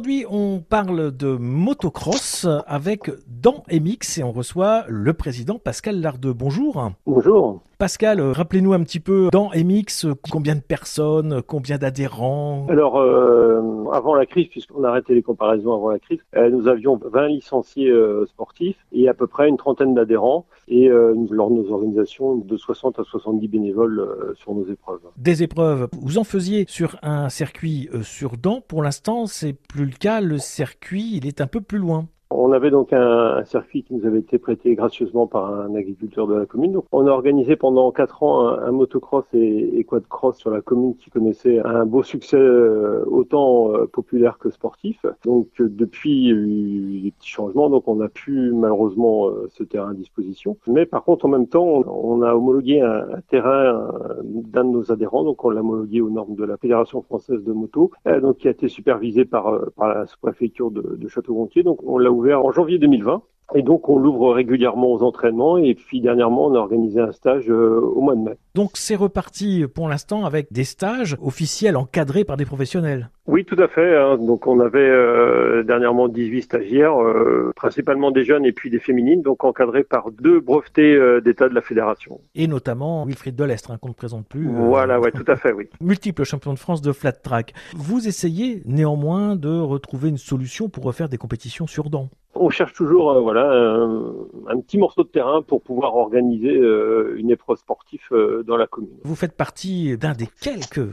Aujourd'hui, on parle de motocross avec Dan MX et on reçoit le président Pascal Lardeux. Bonjour. Bonjour. Pascal, euh, rappelez-nous un petit peu dans MX, combien de personnes, combien d'adhérents Alors, euh, avant la crise, puisqu'on a arrêté les comparaisons avant la crise, euh, nous avions 20 licenciés sportifs et à peu près une trentaine d'adhérents. Et lors de nos organisations, de 60 à 70 bénévoles sur nos épreuves. Des épreuves, vous en faisiez sur un circuit sur dents. Pour l'instant, c'est plus le cas. Le circuit, il est un peu plus loin. On avait donc un, circuit qui nous avait été prêté gracieusement par un agriculteur de la commune. Donc, on a organisé pendant quatre ans un, motocross et, et quadcross sur la commune qui connaissait un beau succès euh, autant euh, populaire que sportif. Donc euh, depuis, il y a eu des petits changements, donc on n'a plus malheureusement ce terrain à disposition. Mais par contre, en même temps, on, a homologué un, terrain d'un de nos adhérents, donc on l'a homologué aux normes de la Fédération française de moto, donc qui a été supervisé par, la sous-préfecture de Château-Gontier. Donc on l'a ouvert en janvier 2020. Et donc, on l'ouvre régulièrement aux entraînements. Et puis, dernièrement, on a organisé un stage euh, au mois de mai. Donc, c'est reparti pour l'instant avec des stages officiels encadrés par des professionnels. Oui, tout à fait. Hein. Donc, on avait euh, dernièrement 18 stagiaires, euh, principalement des jeunes et puis des féminines, donc encadrés par deux brevetés d'État de la fédération. Et notamment Wilfried Delestre, hein, qu'on ne présente plus. Voilà, ouais, tout à fait, oui. Multiple champion de France de flat track. Vous essayez néanmoins de retrouver une solution pour refaire des compétitions sur dents on cherche toujours euh, voilà un, petit morceau de terrain pour pouvoir organiser euh, une épreuve sportive euh, dans la commune. Vous faites partie d'un des quelques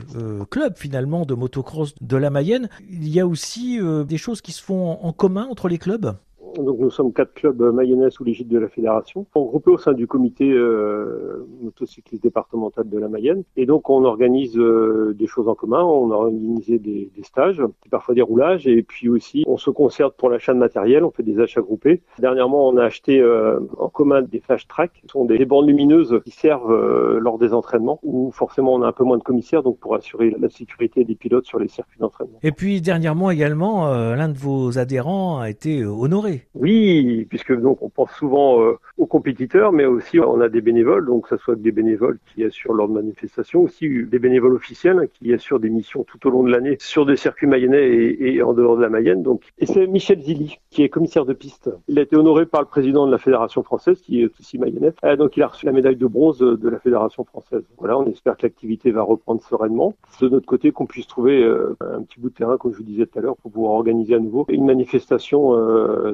clubs finalement de motocross de la Mayenne. Il y a aussi des choses qui se font en commun entre les clubs? Donc nous sommes quatre clubs mayonnaise sous l'égide de la fédération, regroupés au sein du comité euh, motocycliste départemental de la Mayenne. Et donc on organise euh, des choses en commun, on a organisé des, des, stages, parfois des roulages, et puis aussi on se concerte pour l'achat de matériel, on fait des achats groupés. Dernièrement on a acheté euh, en commun des flash tracks, ce sont des, bandes lumineuses qui servent euh, lors des entraînements, où forcément on a un peu moins de commissaires, donc pour assurer la sécurité des pilotes sur les circuits d'entraînement. Et puis dernièrement également, l'un de vos adhérents a été honoré. Oui, puisque donc on pense souvent euh, aux compétiteurs, mais aussi on a des bénévoles, donc que ce soit des bénévoles qui assurent leurs manifestations, aussi des bénévoles officiels hein, qui assurent des missions tout au long de l'année sur des circuits mayennais et, en dehors de la Mayenne. Donc, et c'est Michel Zilli qui est commissaire de piste. Il a été honoré par le président de la fédération française, qui est aussi mayennais. Euh, donc il a reçu la médaille de bronze de la fédération française. Voilà, on espère que l'activité va reprendre sereinement. De notre côté, qu'on puisse trouver euh, un petit bout de terrain, comme je vous disais tout à l'heure, pour pouvoir organiser à nouveau une manifestation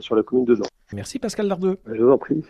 sur la commune de. Merci Pascal Lardeux. Je vous en prie.